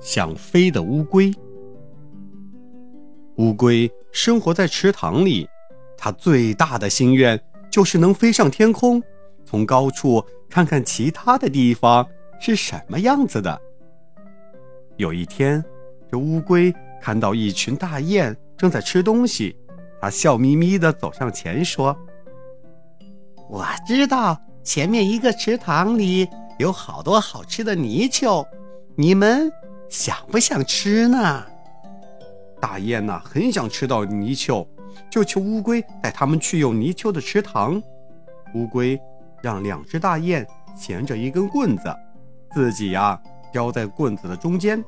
想飞的乌龟。乌龟生活在池塘里，它最大的心愿就是能飞上天空，从高处看看其他的地方是什么样子的。有一天，这乌龟看到一群大雁正在吃东西。它笑眯眯地走上前说：“我知道前面一个池塘里有好多好吃的泥鳅，你们想不想吃呢？”大雁呐，很想吃到泥鳅，就求乌龟带他们去有泥鳅的池塘。乌龟让两只大雁衔着一根棍子，自己呀叼在棍子的中间，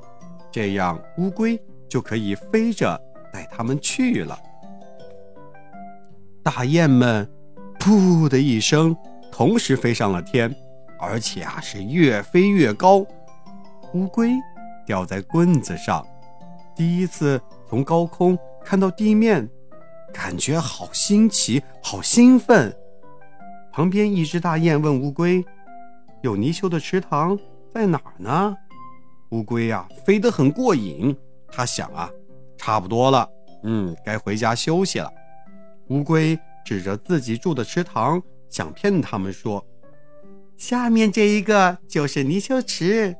这样乌龟就可以飞着带他们去了。大雁们“噗”的一声，同时飞上了天，而且啊是越飞越高。乌龟掉在棍子上，第一次从高空看到地面，感觉好新奇，好兴奋。旁边一只大雁问乌龟：“有泥鳅的池塘在哪儿呢？”乌龟呀飞得很过瘾，它想啊，差不多了，嗯，该回家休息了。乌龟指着自己住的池塘，想骗他们说：“下面这一个就是泥鳅池。”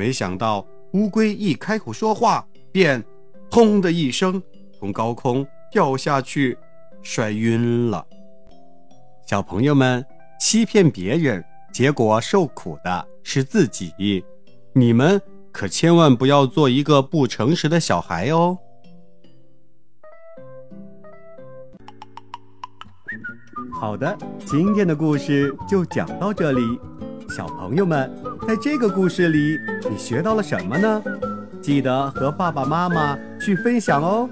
没想到乌龟一开口说话，便“砰”的一声从高空掉下去，摔晕了。小朋友们，欺骗别人，结果受苦的是自己。你们可千万不要做一个不诚实的小孩哦。好的，今天的故事就讲到这里。小朋友们，在这个故事里，你学到了什么呢？记得和爸爸妈妈去分享哦。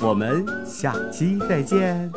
我们下期再见。